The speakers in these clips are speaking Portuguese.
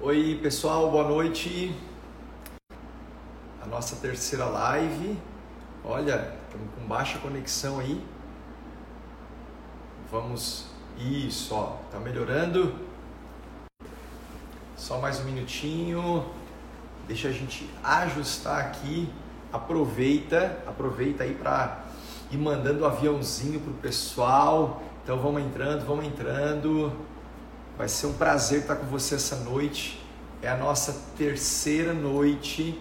Oi, pessoal, boa noite. A nossa terceira live. Olha, estamos com baixa conexão aí. Vamos. Isso, ó, tá melhorando. Só mais um minutinho. Deixa a gente ajustar aqui. Aproveita, aproveita aí para ir mandando o um aviãozinho pro pessoal. Então vamos entrando, vamos entrando. Vai ser um prazer estar com você essa noite. É a nossa terceira noite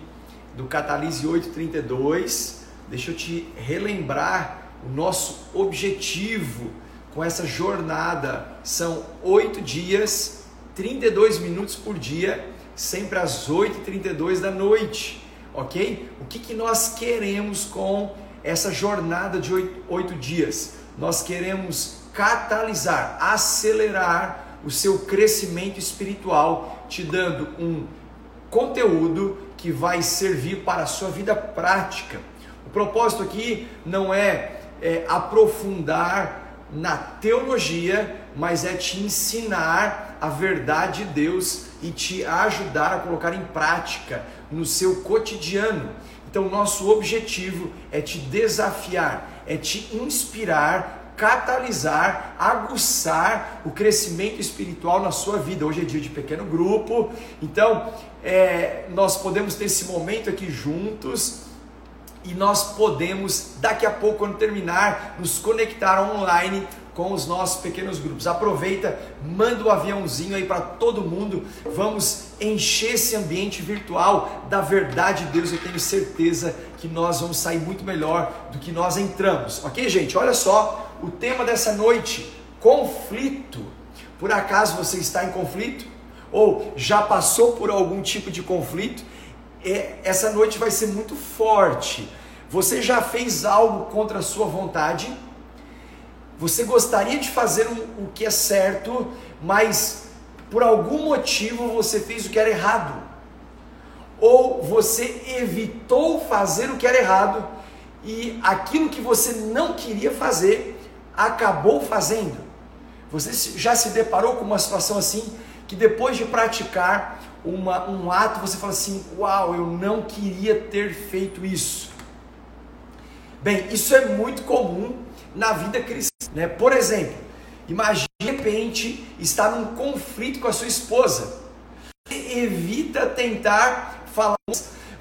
do Catalise 832. Deixa eu te relembrar o nosso objetivo com essa jornada. São oito dias, 32 minutos por dia, sempre às 8h32 da noite, ok? O que, que nós queremos com essa jornada de oito dias? Nós queremos catalisar, acelerar o seu crescimento espiritual, te dando um conteúdo que vai servir para a sua vida prática. O propósito aqui não é, é aprofundar na teologia, mas é te ensinar a verdade de Deus e te ajudar a colocar em prática no seu cotidiano. Então, nosso objetivo é te desafiar, é te inspirar catalisar, aguçar o crescimento espiritual na sua vida. Hoje é dia de pequeno grupo, então é, nós podemos ter esse momento aqui juntos e nós podemos, daqui a pouco, quando terminar, nos conectar online com os nossos pequenos grupos. Aproveita, manda o um aviãozinho aí para todo mundo. Vamos encher esse ambiente virtual da verdade de Deus. Eu tenho certeza que nós vamos sair muito melhor do que nós entramos. Ok, gente? Olha só, o tema dessa noite: conflito. Por acaso você está em conflito? Ou já passou por algum tipo de conflito? Essa noite vai ser muito forte. Você já fez algo contra a sua vontade? Você gostaria de fazer o que é certo, mas por algum motivo você fez o que era errado? Ou você evitou fazer o que era errado e aquilo que você não queria fazer acabou fazendo. Você já se deparou com uma situação assim que depois de praticar uma, um ato você fala assim: Uau, eu não queria ter feito isso. Bem, isso é muito comum na vida cristã. Né? Por exemplo, imagine de repente estar num conflito com a sua esposa. Evita tentar falar,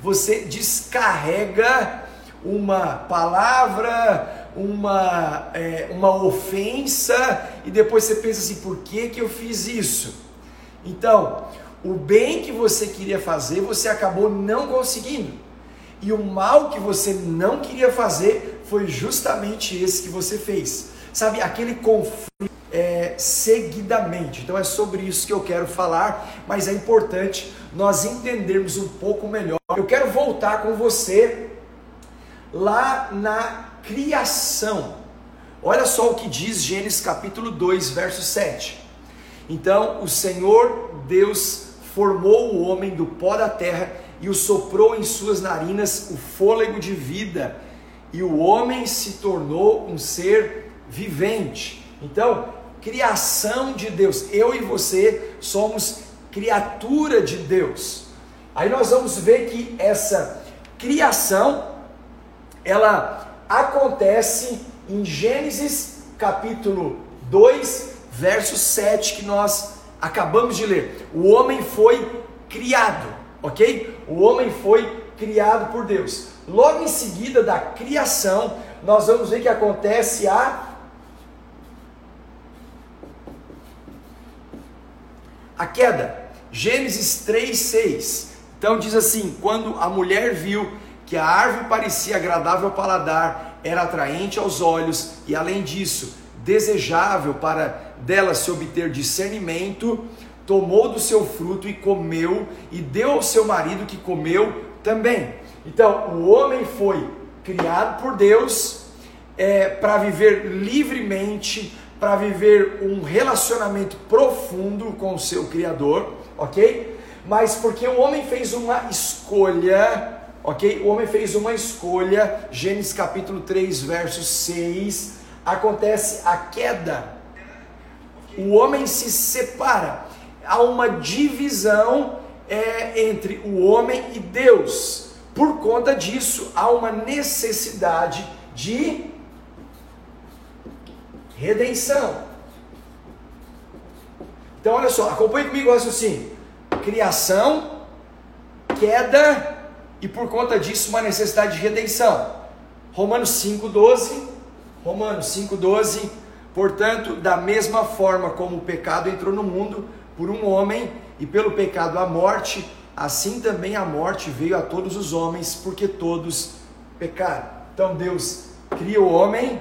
você descarrega uma palavra, uma, é, uma ofensa e depois você pensa assim: por que, que eu fiz isso? Então, o bem que você queria fazer, você acabou não conseguindo. E o mal que você não queria fazer foi justamente esse que você fez. Sabe, aquele conflito é, seguidamente. Então é sobre isso que eu quero falar, mas é importante nós entendermos um pouco melhor. Eu quero voltar com você lá na criação. Olha só o que diz Gênesis capítulo 2, verso 7. Então o Senhor Deus formou o homem do pó da terra e o soprou em suas narinas o fôlego de vida, e o homem se tornou um ser vivente. Então, criação de Deus, eu e você somos criatura de Deus. Aí nós vamos ver que essa criação ela acontece em Gênesis capítulo 2, verso 7 que nós acabamos de ler. O homem foi criado, ok? O homem foi criado por Deus. Logo em seguida da criação, nós vamos ver que acontece a a queda. Gênesis 3, 6. Então diz assim: quando a mulher viu que a árvore parecia agradável ao paladar, era atraente aos olhos e, além disso, desejável para dela se obter discernimento, tomou do seu fruto e comeu, e deu ao seu marido que comeu também. Então, o homem foi criado por Deus é, para viver livremente, para viver um relacionamento profundo com o seu Criador, ok? Mas porque o homem fez uma escolha ok? O homem fez uma escolha, Gênesis capítulo 3, verso 6, acontece a queda. O homem se separa. há uma divisão é, entre o homem e Deus. Por conta disso, há uma necessidade de redenção. Então, olha só, acompanhe comigo o raciocínio: criação, queda e por conta disso, uma necessidade de redenção. Romanos 5,12. Romanos 5,12. Portanto, da mesma forma como o pecado entrou no mundo por um homem e pelo pecado a morte, assim também a morte veio a todos os homens, porque todos pecaram. Então Deus cria o homem,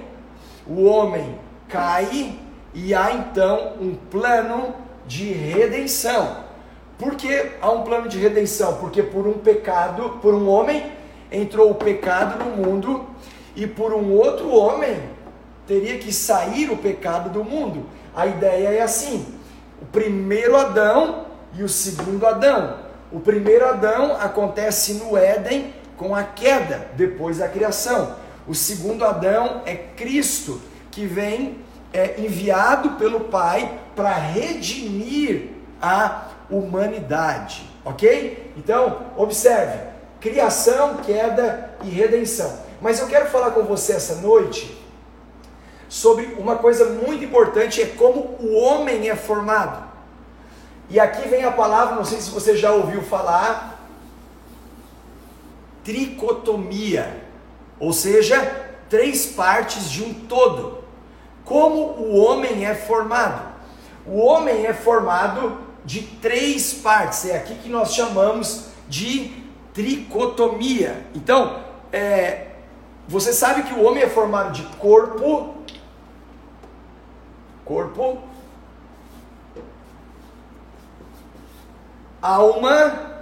o homem cai e há então um plano de redenção. Por que há um plano de redenção? Porque por um pecado, por um homem, entrou o pecado no mundo e por um outro homem teria que sair o pecado do mundo. A ideia é assim: o primeiro Adão e o segundo Adão. O primeiro Adão acontece no Éden com a queda, depois da criação. O segundo Adão é Cristo, que vem é, enviado pelo Pai para redimir a humanidade, ok? Então, observe: criação, queda e redenção. Mas eu quero falar com você essa noite sobre uma coisa muito importante: é como o homem é formado. E aqui vem a palavra, não sei se você já ouviu falar, tricotomia, ou seja, três partes de um todo. Como o homem é formado? O homem é formado de três partes, é aqui que nós chamamos de tricotomia. Então, é, você sabe que o homem é formado de corpo, corpo, alma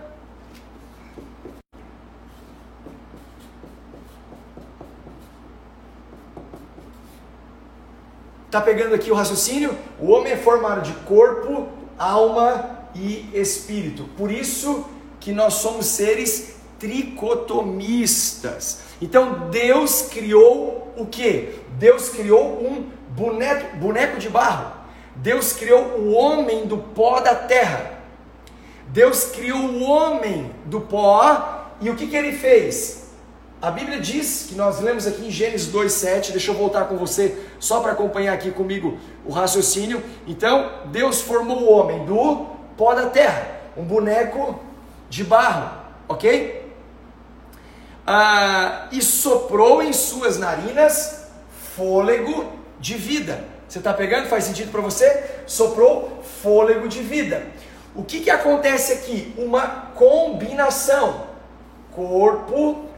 Tá pegando aqui o raciocínio? O homem é formado de corpo, alma e espírito. Por isso que nós somos seres tricotomistas. Então Deus criou o que? Deus criou um boneco, boneco de barro. Deus criou o homem do pó da terra. Deus criou o homem do pó e o que, que ele fez? A Bíblia diz, que nós lemos aqui em Gênesis 2,7, deixa eu voltar com você, só para acompanhar aqui comigo o raciocínio. Então, Deus formou o homem do pó da terra, um boneco de barro, ok? Ah, e soprou em suas narinas fôlego de vida. Você está pegando? Faz sentido para você? Soprou fôlego de vida. O que, que acontece aqui? Uma combinação. Corpo,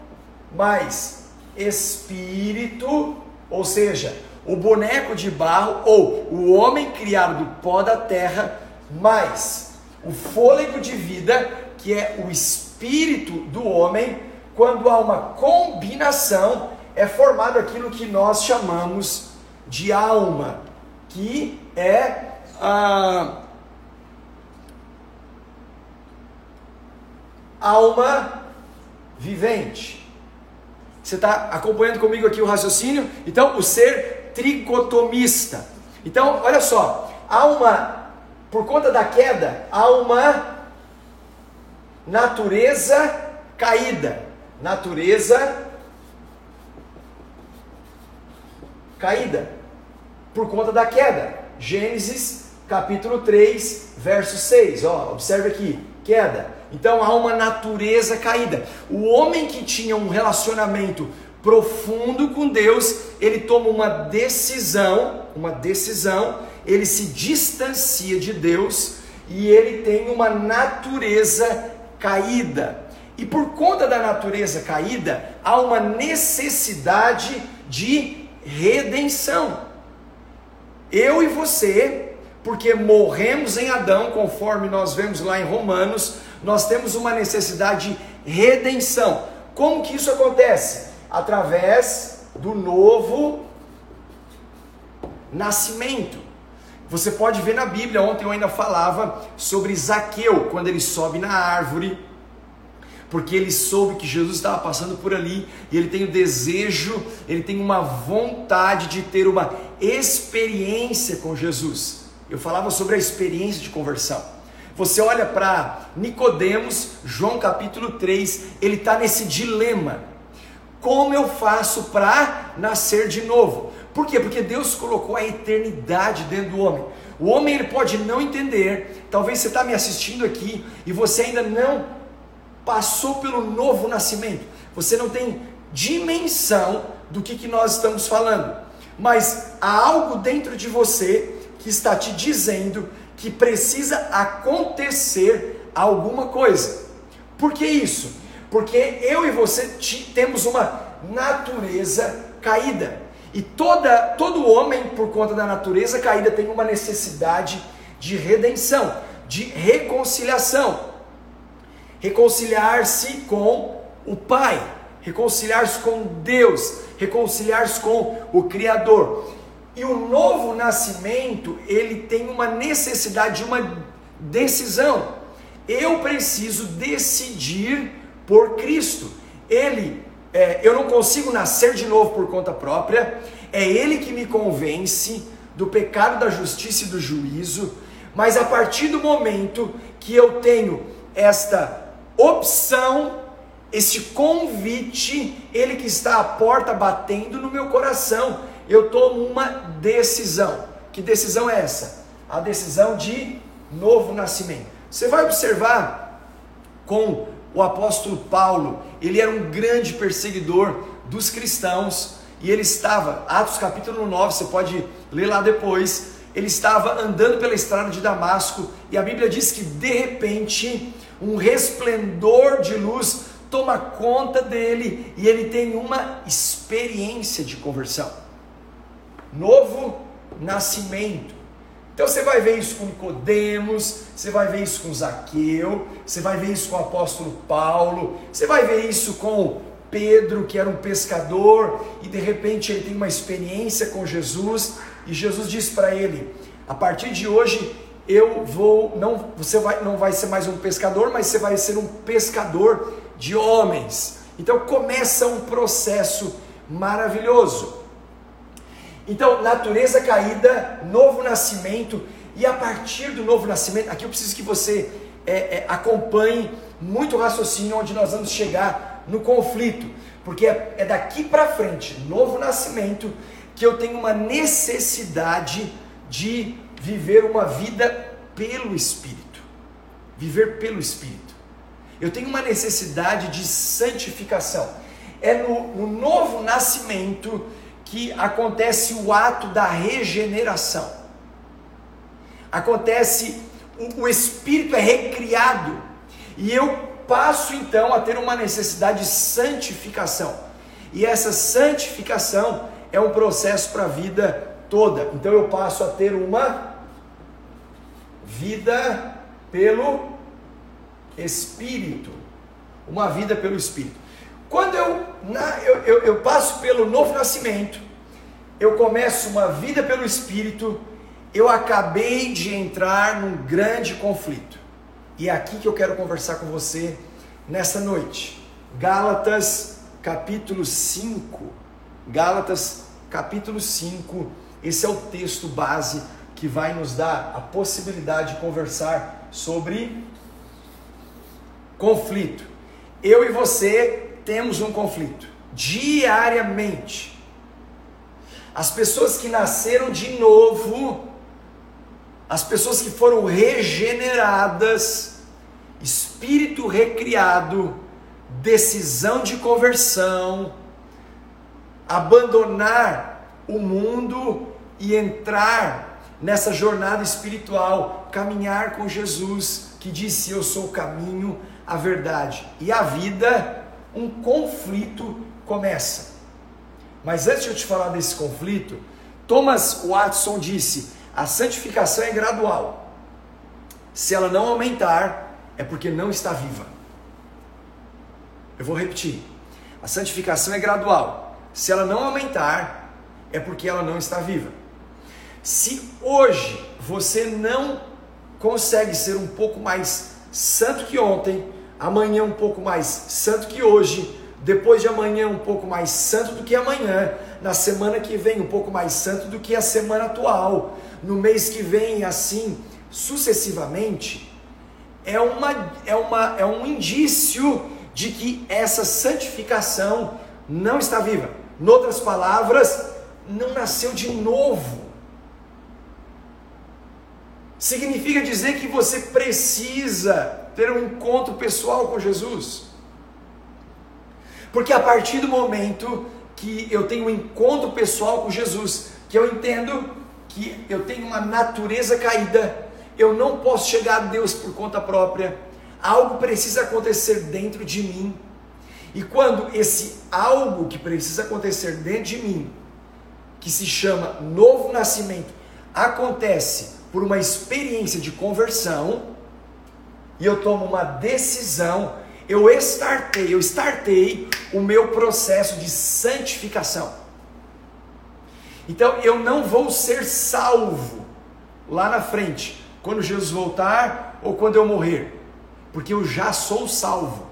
mais espírito, ou seja, o boneco de barro ou o homem criado do pó da terra, mais o fôlego de vida, que é o espírito do homem, quando há uma combinação, é formado aquilo que nós chamamos de alma, que é a alma vivente. Você está acompanhando comigo aqui o raciocínio? Então, o ser tricotomista. Então, olha só, há uma, por conta da queda, há uma natureza caída. Natureza caída. Por conta da queda. Gênesis capítulo 3, verso 6. Ó, observe aqui, queda. Então há uma natureza caída. O homem que tinha um relacionamento profundo com Deus, ele toma uma decisão, uma decisão, ele se distancia de Deus e ele tem uma natureza caída. E por conta da natureza caída, há uma necessidade de redenção. Eu e você, porque morremos em Adão, conforme nós vemos lá em Romanos, nós temos uma necessidade de redenção. Como que isso acontece? Através do novo nascimento. Você pode ver na Bíblia, ontem eu ainda falava sobre Zaqueu, quando ele sobe na árvore, porque ele soube que Jesus estava passando por ali e ele tem o desejo, ele tem uma vontade de ter uma experiência com Jesus. Eu falava sobre a experiência de conversão. Você olha para Nicodemos, João capítulo 3, ele está nesse dilema. Como eu faço para nascer de novo? Por quê? Porque Deus colocou a eternidade dentro do homem. O homem ele pode não entender. Talvez você está me assistindo aqui e você ainda não passou pelo novo nascimento. Você não tem dimensão do que, que nós estamos falando. Mas há algo dentro de você que está te dizendo que precisa acontecer alguma coisa. Por que isso? Porque eu e você temos uma natureza caída. E toda, todo homem, por conta da natureza caída, tem uma necessidade de redenção, de reconciliação. Reconciliar-se com o Pai, reconciliar-se com Deus, reconciliar-se com o Criador. E o novo nascimento, ele tem uma necessidade de uma decisão. Eu preciso decidir por Cristo. Ele, é, eu não consigo nascer de novo por conta própria. É Ele que me convence do pecado, da justiça e do juízo. Mas a partir do momento que eu tenho esta opção, este convite, Ele que está à porta batendo no meu coração eu tomo uma decisão. Que decisão é essa? A decisão de novo nascimento. Você vai observar com o apóstolo Paulo, ele era um grande perseguidor dos cristãos e ele estava, Atos capítulo 9, você pode ler lá depois, ele estava andando pela estrada de Damasco e a Bíblia diz que de repente um resplendor de luz toma conta dele e ele tem uma experiência de conversão novo nascimento. Então você vai ver isso com Nicodemos, você vai ver isso com Zaqueu, você vai ver isso com o apóstolo Paulo, você vai ver isso com Pedro, que era um pescador, e de repente ele tem uma experiência com Jesus, e Jesus diz para ele: "A partir de hoje eu vou não você vai não vai ser mais um pescador, mas você vai ser um pescador de homens". Então começa um processo maravilhoso. Então, natureza caída, novo nascimento, e a partir do novo nascimento, aqui eu preciso que você é, é, acompanhe muito o raciocínio onde nós vamos chegar no conflito, porque é, é daqui para frente, novo nascimento, que eu tenho uma necessidade de viver uma vida pelo Espírito. Viver pelo Espírito. Eu tenho uma necessidade de santificação. É no, no novo nascimento que acontece o ato da regeneração. Acontece, o, espírito é recriado e eu passo então a ter uma necessidade de santificação. E essa santificação é um processo para a vida toda. Então eu passo a ter uma vida pelo Espírito. Uma vida pelo Espírito. Quando eu, na, eu, eu, eu passo pelo novo nascimento, eu começo uma vida pelo Espírito, eu acabei de entrar num grande conflito. E é aqui que eu quero conversar com você nessa noite. Gálatas capítulo 5. Gálatas capítulo 5. Esse é o texto base que vai nos dar a possibilidade de conversar sobre conflito. Eu e você temos um conflito diariamente. As pessoas que nasceram de novo, as pessoas que foram regeneradas, espírito recriado, decisão de conversão, abandonar o mundo e entrar nessa jornada espiritual, caminhar com Jesus, que disse: Eu sou o caminho, a verdade e a vida um conflito começa. Mas antes de eu te falar desse conflito, Thomas Watson disse: a santificação é gradual. Se ela não aumentar, é porque não está viva. Eu vou repetir. A santificação é gradual. Se ela não aumentar, é porque ela não está viva. Se hoje você não consegue ser um pouco mais santo que ontem, amanhã um pouco mais santo que hoje, depois de amanhã um pouco mais santo do que amanhã, na semana que vem um pouco mais santo do que a semana atual, no mês que vem assim sucessivamente, é, uma, é, uma, é um indício de que essa santificação não está viva. Em outras palavras, não nasceu de novo. Significa dizer que você precisa ter um encontro pessoal com Jesus. Porque a partir do momento que eu tenho um encontro pessoal com Jesus, que eu entendo que eu tenho uma natureza caída, eu não posso chegar a Deus por conta própria. Algo precisa acontecer dentro de mim. E quando esse algo que precisa acontecer dentro de mim, que se chama novo nascimento, acontece por uma experiência de conversão, e eu tomo uma decisão, eu startei, eu startei o meu processo de santificação. Então eu não vou ser salvo lá na frente, quando Jesus voltar ou quando eu morrer, porque eu já sou salvo.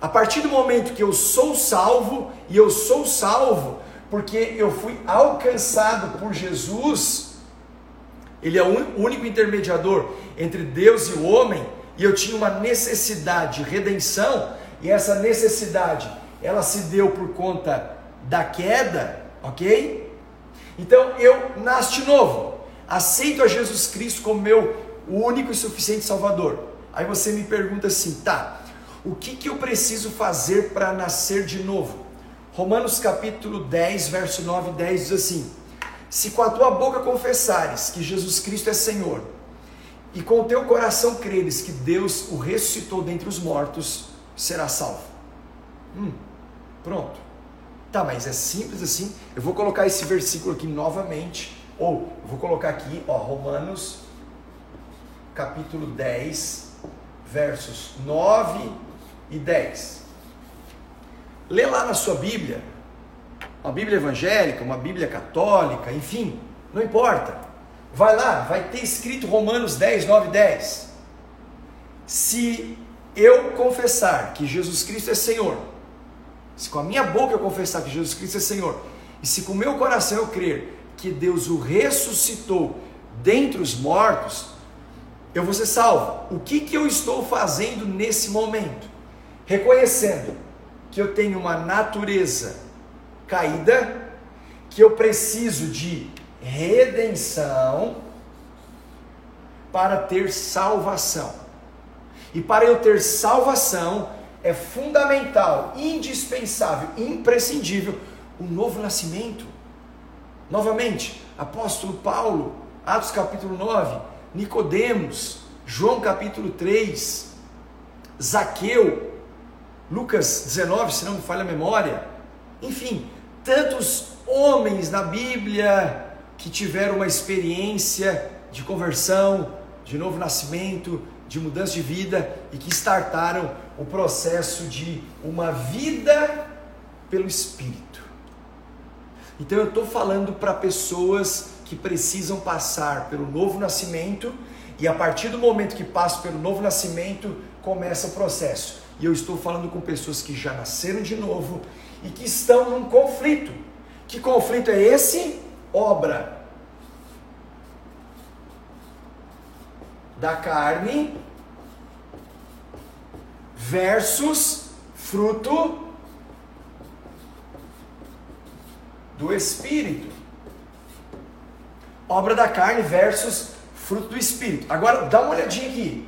A partir do momento que eu sou salvo, e eu sou salvo porque eu fui alcançado por Jesus, Ele é o único intermediador entre Deus e o homem, e eu tinha uma necessidade de redenção, e essa necessidade, ela se deu por conta da queda, ok? Então eu nasço de novo aceito a Jesus Cristo como meu único e suficiente Salvador. Aí você me pergunta assim, tá, o que, que eu preciso fazer para nascer de novo? Romanos capítulo 10, verso 9 e 10 diz assim: Se com a tua boca confessares que Jesus Cristo é Senhor, e com o teu coração creres que Deus o ressuscitou dentre os mortos, será salvo. Hum, pronto. Tá, mas é simples assim. Eu vou colocar esse versículo aqui novamente ou, vou colocar aqui, ó, Romanos, capítulo 10, versos 9 e 10. Lê lá na sua Bíblia, uma Bíblia evangélica, uma Bíblia católica, enfim, não importa. Vai lá, vai ter escrito Romanos 10, 9 e 10. Se eu confessar que Jesus Cristo é Senhor, se com a minha boca eu confessar que Jesus Cristo é Senhor, e se com o meu coração eu crer que Deus o ressuscitou dentre os mortos, eu vou ser salvo. O que, que eu estou fazendo nesse momento? Reconhecendo que eu tenho uma natureza caída, que eu preciso de redenção para ter salvação. E para eu ter salvação, é fundamental, indispensável, imprescindível o novo nascimento. Novamente, apóstolo Paulo, Atos capítulo 9, Nicodemos, João capítulo 3, Zaqueu, Lucas 19, se não me falha a memória. Enfim, tantos homens na Bíblia que tiveram uma experiência de conversão, de novo nascimento, de mudança de vida e que startaram o processo de uma vida pelo Espírito. Então eu estou falando para pessoas que precisam passar pelo novo nascimento e a partir do momento que passam pelo novo nascimento começa o processo. E eu estou falando com pessoas que já nasceram de novo e que estão num conflito. Que conflito é esse? Obra da carne versus fruto do Espírito. Obra da carne versus fruto do Espírito. Agora dá uma olhadinha aqui.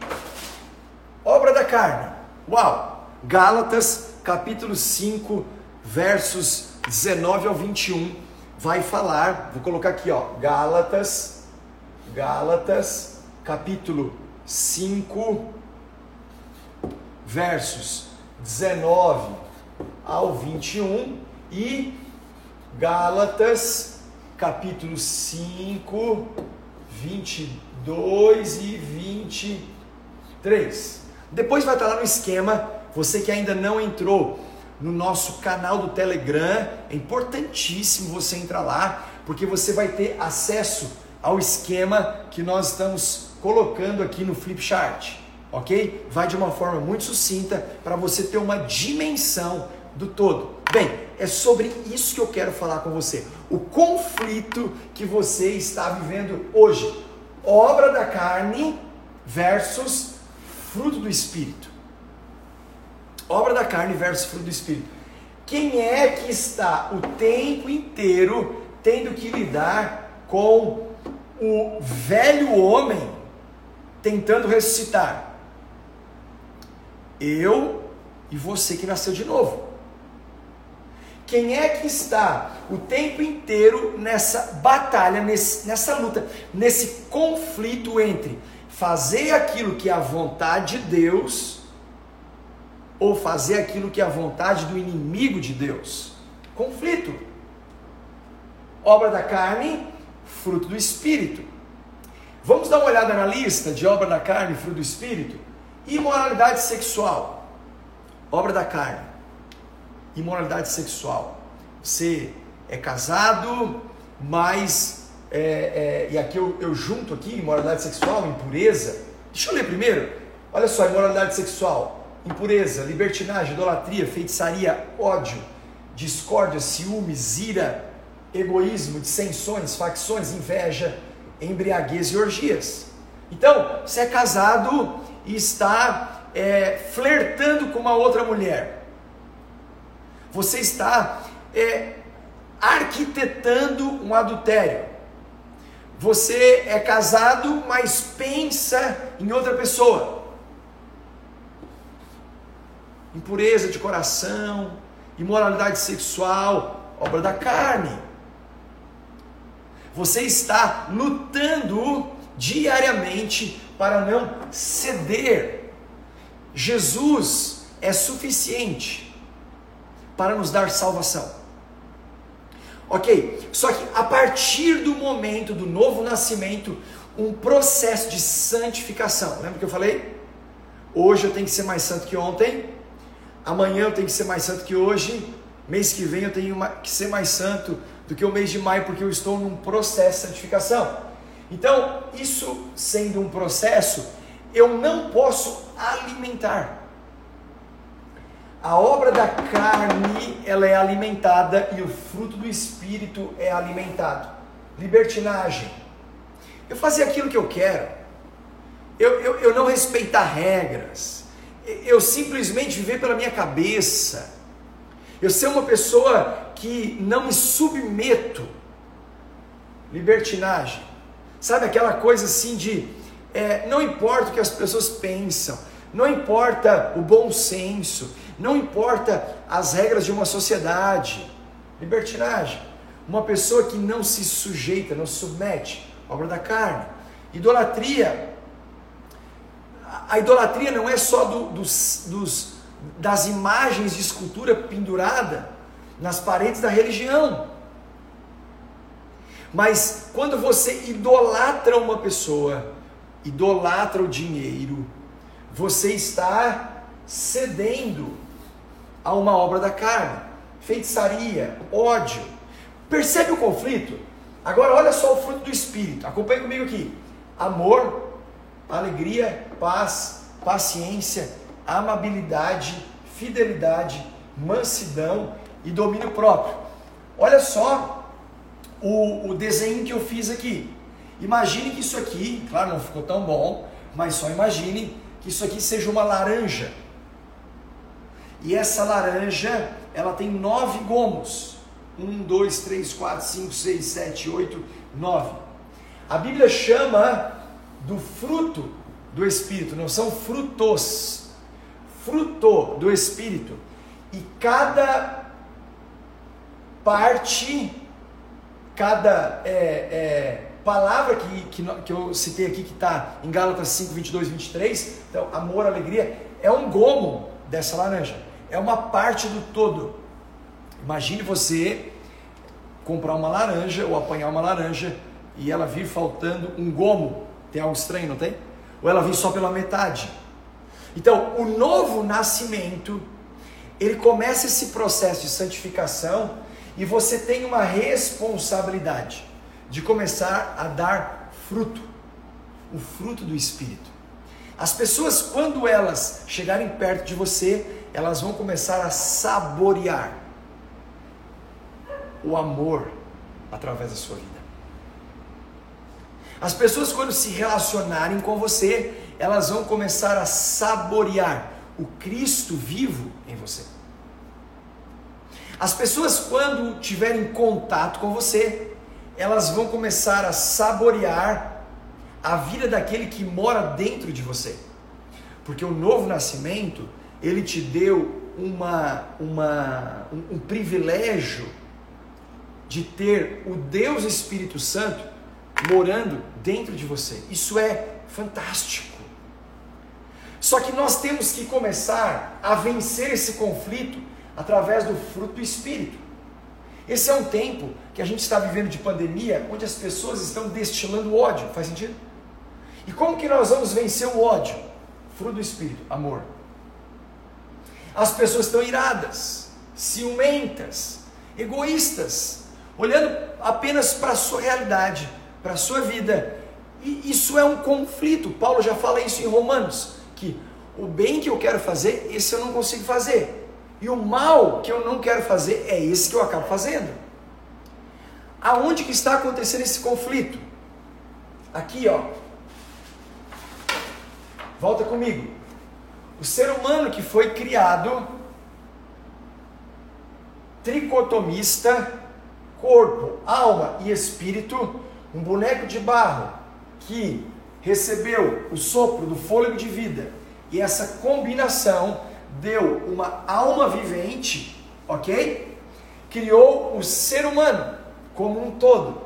Obra da carne. Uau! Gálatas capítulo 5, versos 19 ao 21 vai falar, vou colocar aqui, ó, Gálatas, Gálatas, capítulo 5, versos 19 ao 21 e Gálatas, capítulo 5, 22 e 23. Depois vai estar lá no esquema, você que ainda não entrou no nosso canal do Telegram, é importantíssimo você entrar lá, porque você vai ter acesso ao esquema que nós estamos colocando aqui no Flipchart, ok? Vai de uma forma muito sucinta para você ter uma dimensão do todo. Bem, é sobre isso que eu quero falar com você. O conflito que você está vivendo hoje. Obra da carne versus fruto do Espírito. Obra da carne versus fruto do Espírito. Quem é que está o tempo inteiro tendo que lidar com o velho homem tentando ressuscitar? Eu e você que nasceu de novo. Quem é que está o tempo inteiro nessa batalha, nesse, nessa luta, nesse conflito entre fazer aquilo que é a vontade de Deus ou fazer aquilo que é a vontade do inimigo de Deus? Conflito. Obra da carne, fruto do espírito. Vamos dar uma olhada na lista de obra da carne, fruto do espírito? Imoralidade sexual, obra da carne imoralidade sexual. Você é casado, mas, é, é, e aqui eu, eu junto aqui, imoralidade sexual, impureza. Deixa eu ler primeiro. Olha só, imoralidade sexual, impureza, libertinagem, idolatria, feitiçaria, ódio, discórdia, ciúmes, ira, egoísmo, dissensões, facções, inveja, embriaguez e orgias. Então, você é casado e está é, flertando com uma outra mulher. Você está é, arquitetando um adultério. Você é casado, mas pensa em outra pessoa. Impureza de coração, imoralidade sexual, obra da carne. Você está lutando diariamente para não ceder. Jesus é suficiente para nos dar salvação. Ok, só que a partir do momento do novo nascimento, um processo de santificação. Lembra que eu falei? Hoje eu tenho que ser mais santo que ontem, amanhã eu tenho que ser mais santo que hoje, mês que vem eu tenho que ser mais santo do que o mês de maio, porque eu estou num processo de santificação. Então, isso sendo um processo, eu não posso alimentar. A obra da carne, ela é alimentada e o fruto do espírito é alimentado. Libertinagem. Eu fazer aquilo que eu quero. Eu, eu, eu não respeitar regras. Eu simplesmente viver pela minha cabeça. Eu ser uma pessoa que não me submeto. Libertinagem. Sabe aquela coisa assim de é, não importa o que as pessoas pensam, não importa o bom senso, não importa as regras de uma sociedade. Libertinagem. Uma pessoa que não se sujeita, não se submete, obra da carne. Idolatria. A idolatria não é só do, dos, dos, das imagens de escultura pendurada nas paredes da religião. Mas quando você idolatra uma pessoa, idolatra o dinheiro, você está cedendo a uma obra da carne, feitiçaria, ódio. Percebe o conflito? Agora olha só o fruto do espírito. Acompanhe comigo aqui: amor, alegria, paz, paciência, amabilidade, fidelidade, mansidão e domínio próprio. Olha só o, o desenho que eu fiz aqui. Imagine que isso aqui, claro, não ficou tão bom, mas só imagine que isso aqui seja uma laranja. E essa laranja, ela tem nove gomos. Um, dois, três, quatro, cinco, seis, sete, oito, nove. A Bíblia chama do fruto do Espírito, não são frutos. Fruto do Espírito. E cada parte, cada é, é, palavra que, que, que, eu citei aqui, que está em Gálatas 5, 22, 23, então amor, alegria, é um gomo dessa laranja é uma parte do todo. Imagine você comprar uma laranja ou apanhar uma laranja e ela vir faltando um gomo. Tem algo estranho, não tem? Ou ela vir só pela metade. Então, o novo nascimento, ele começa esse processo de santificação e você tem uma responsabilidade de começar a dar fruto, o fruto do Espírito. As pessoas, quando elas chegarem perto de você, elas vão começar a saborear o amor através da sua vida. As pessoas, quando se relacionarem com você, elas vão começar a saborear o Cristo vivo em você. As pessoas, quando tiverem contato com você, elas vão começar a saborear a vida daquele que mora dentro de você. Porque o novo nascimento, ele te deu uma, uma, um, um privilégio de ter o Deus Espírito Santo morando dentro de você. Isso é fantástico. Só que nós temos que começar a vencer esse conflito através do fruto do Espírito. Esse é um tempo que a gente está vivendo de pandemia, onde as pessoas estão destilando ódio. Faz sentido? E como que nós vamos vencer o ódio? Fruto do Espírito, amor. As pessoas estão iradas, ciumentas, egoístas, olhando apenas para a sua realidade, para a sua vida. E isso é um conflito. Paulo já fala isso em Romanos, que o bem que eu quero fazer, esse eu não consigo fazer. E o mal que eu não quero fazer é esse que eu acabo fazendo. Aonde que está acontecendo esse conflito? Aqui, ó. Volta comigo. O ser humano que foi criado tricotomista, corpo, alma e espírito, um boneco de barro que recebeu o sopro do fôlego de vida e essa combinação deu uma alma vivente, ok? Criou o ser humano como um todo.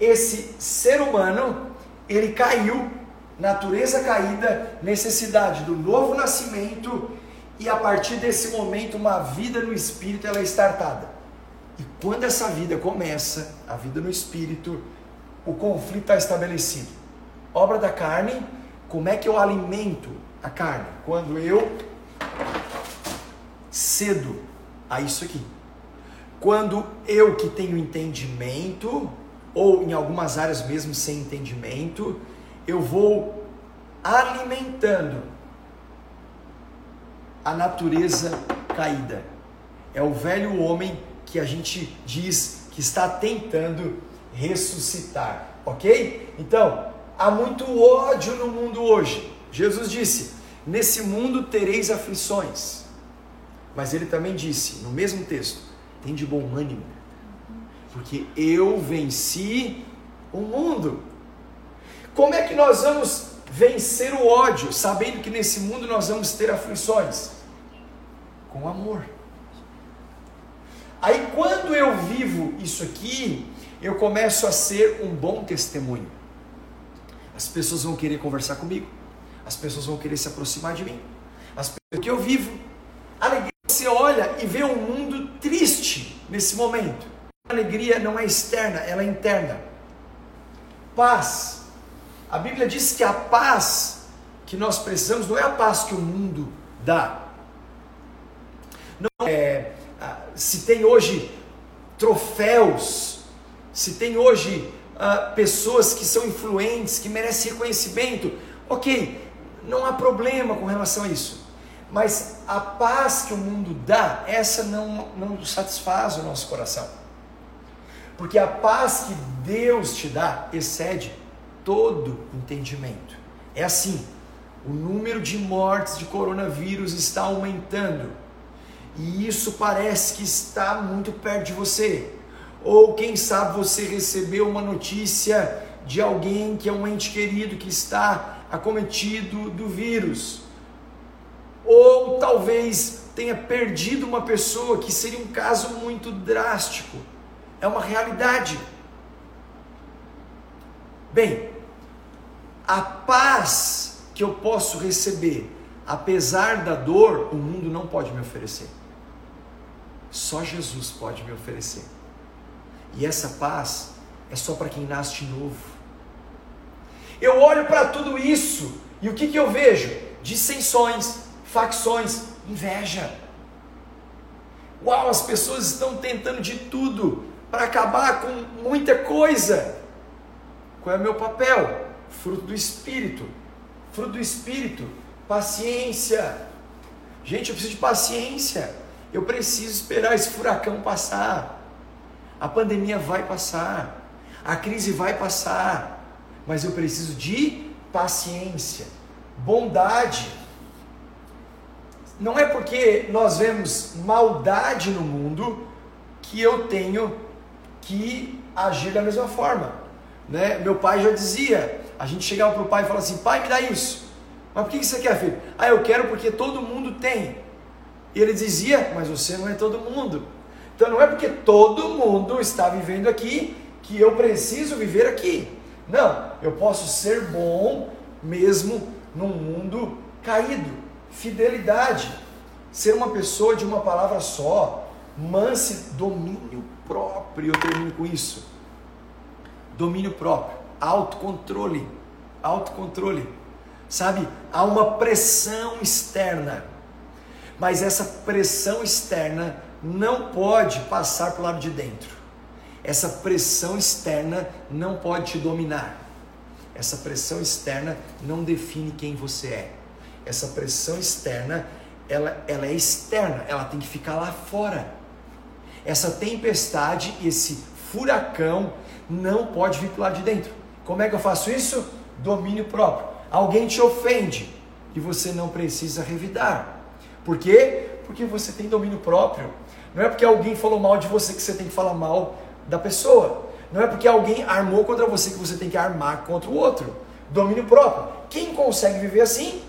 Esse ser humano, ele caiu, natureza caída, necessidade do novo nascimento e a partir desse momento uma vida no espírito ela é startada. E quando essa vida começa, a vida no espírito, o conflito está estabelecido. Obra da carne, como é que eu alimento a carne? Quando eu cedo a isso aqui. Quando eu que tenho entendimento, ou em algumas áreas mesmo sem entendimento, eu vou alimentando a natureza caída. É o velho homem que a gente diz que está tentando ressuscitar, ok? Então, há muito ódio no mundo hoje. Jesus disse: Nesse mundo tereis aflições. Mas ele também disse, no mesmo texto: tem de bom ânimo, porque eu venci o mundo. Como é que nós vamos vencer o ódio, sabendo que nesse mundo nós vamos ter aflições? Com amor. Aí quando eu vivo isso aqui, eu começo a ser um bom testemunho. As pessoas vão querer conversar comigo, as pessoas vão querer se aproximar de mim. As pessoas que eu vivo, alegria você olha e vê um mundo triste nesse momento. A alegria não é externa, ela é interna. Paz. A Bíblia diz que a paz que nós precisamos não é a paz que o mundo dá. Não é se tem hoje troféus, se tem hoje uh, pessoas que são influentes, que merecem reconhecimento, ok, não há problema com relação a isso. Mas a paz que o mundo dá, essa não, não satisfaz o nosso coração. Porque a paz que Deus te dá excede todo entendimento. É assim, o número de mortes de coronavírus está aumentando. E isso parece que está muito perto de você. Ou quem sabe você recebeu uma notícia de alguém que é um ente querido que está acometido do vírus ou talvez tenha perdido uma pessoa, que seria um caso muito drástico. É uma realidade. Bem, a paz que eu posso receber, apesar da dor, o mundo não pode me oferecer. Só Jesus pode me oferecer. E essa paz é só para quem nasce de novo. Eu olho para tudo isso e o que, que eu vejo? Dissensões, facções, inveja. Uau, as pessoas estão tentando de tudo para acabar com muita coisa. Qual é o meu papel? Fruto do Espírito. Fruto do Espírito, paciência. Gente, eu preciso de paciência. Eu preciso esperar esse furacão passar. A pandemia vai passar. A crise vai passar. Mas eu preciso de paciência. bondade. Não é porque nós vemos maldade no mundo que eu tenho que agir da mesma forma. Né? Meu pai já dizia, a gente chegava para o pai e falava assim, pai, me dá isso. Mas por que você quer, filho? Ah, eu quero porque todo mundo tem. E ele dizia, mas você não é todo mundo. Então não é porque todo mundo está vivendo aqui que eu preciso viver aqui. Não, eu posso ser bom mesmo num mundo caído. Fidelidade, ser uma pessoa de uma palavra só, manse, domínio próprio. Eu termino com isso. Domínio próprio, autocontrole, autocontrole. Sabe, há uma pressão externa, mas essa pressão externa não pode passar para o lado de dentro. Essa pressão externa não pode te dominar. Essa pressão externa não define quem você é. Essa pressão externa, ela, ela é externa, ela tem que ficar lá fora. Essa tempestade, esse furacão, não pode vir para o lado de dentro. Como é que eu faço isso? Domínio próprio. Alguém te ofende e você não precisa revidar. Por quê? Porque você tem domínio próprio. Não é porque alguém falou mal de você que você tem que falar mal da pessoa. Não é porque alguém armou contra você que você tem que armar contra o outro. Domínio próprio. Quem consegue viver assim?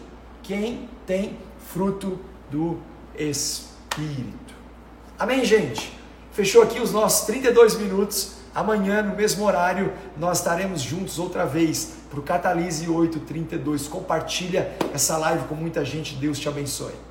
Quem tem fruto do Espírito. Amém, gente? Fechou aqui os nossos 32 minutos. Amanhã, no mesmo horário, nós estaremos juntos outra vez para o Catalise 832. Compartilha essa live com muita gente. Deus te abençoe.